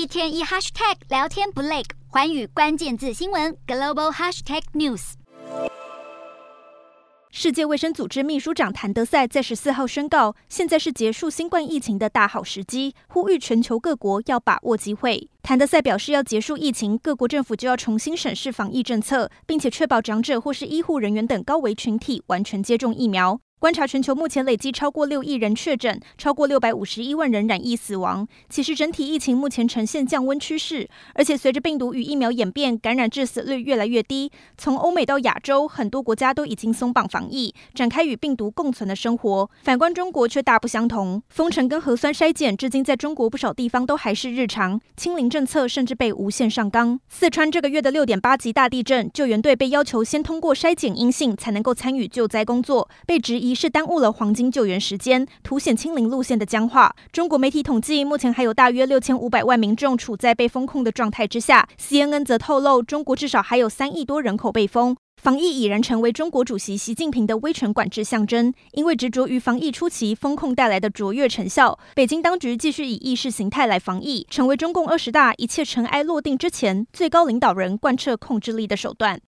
一天一 hashtag 聊天不累，环宇关键字新闻 global hashtag news。世界卫生组织秘书长谭德赛在十四号宣告，现在是结束新冠疫情的大好时机，呼吁全球各国要把握机会。谭德赛表示，要结束疫情，各国政府就要重新审视防疫政策，并且确保长者或是医护人员等高危群体完全接种疫苗。观察全球目前累计超过六亿人确诊，超过六百五十一万人染疫死亡。其实整体疫情目前呈现降温趋势，而且随着病毒与疫苗演变，感染致死率越来越低。从欧美到亚洲，很多国家都已经松绑防疫，展开与病毒共存的生活。反观中国却大不相同，封城跟核酸筛检至今在中国不少地方都还是日常，清零政策甚至被无限上纲。四川这个月的六点八级大地震，救援队被要求先通过筛检阴性才能够参与救灾工作，被质疑。是耽误了黄金救援时间，凸显清零路线的僵化。中国媒体统计，目前还有大约六千五百万民众处在被封控的状态之下。CNN 则透露，中国至少还有三亿多人口被封。防疫已然成为中国主席习近平的威权管制象征。因为执着于防疫初期封控带来的卓越成效，北京当局继续以意识形态来防疫，成为中共二十大一切尘埃落定之前最高领导人贯彻控制力的手段。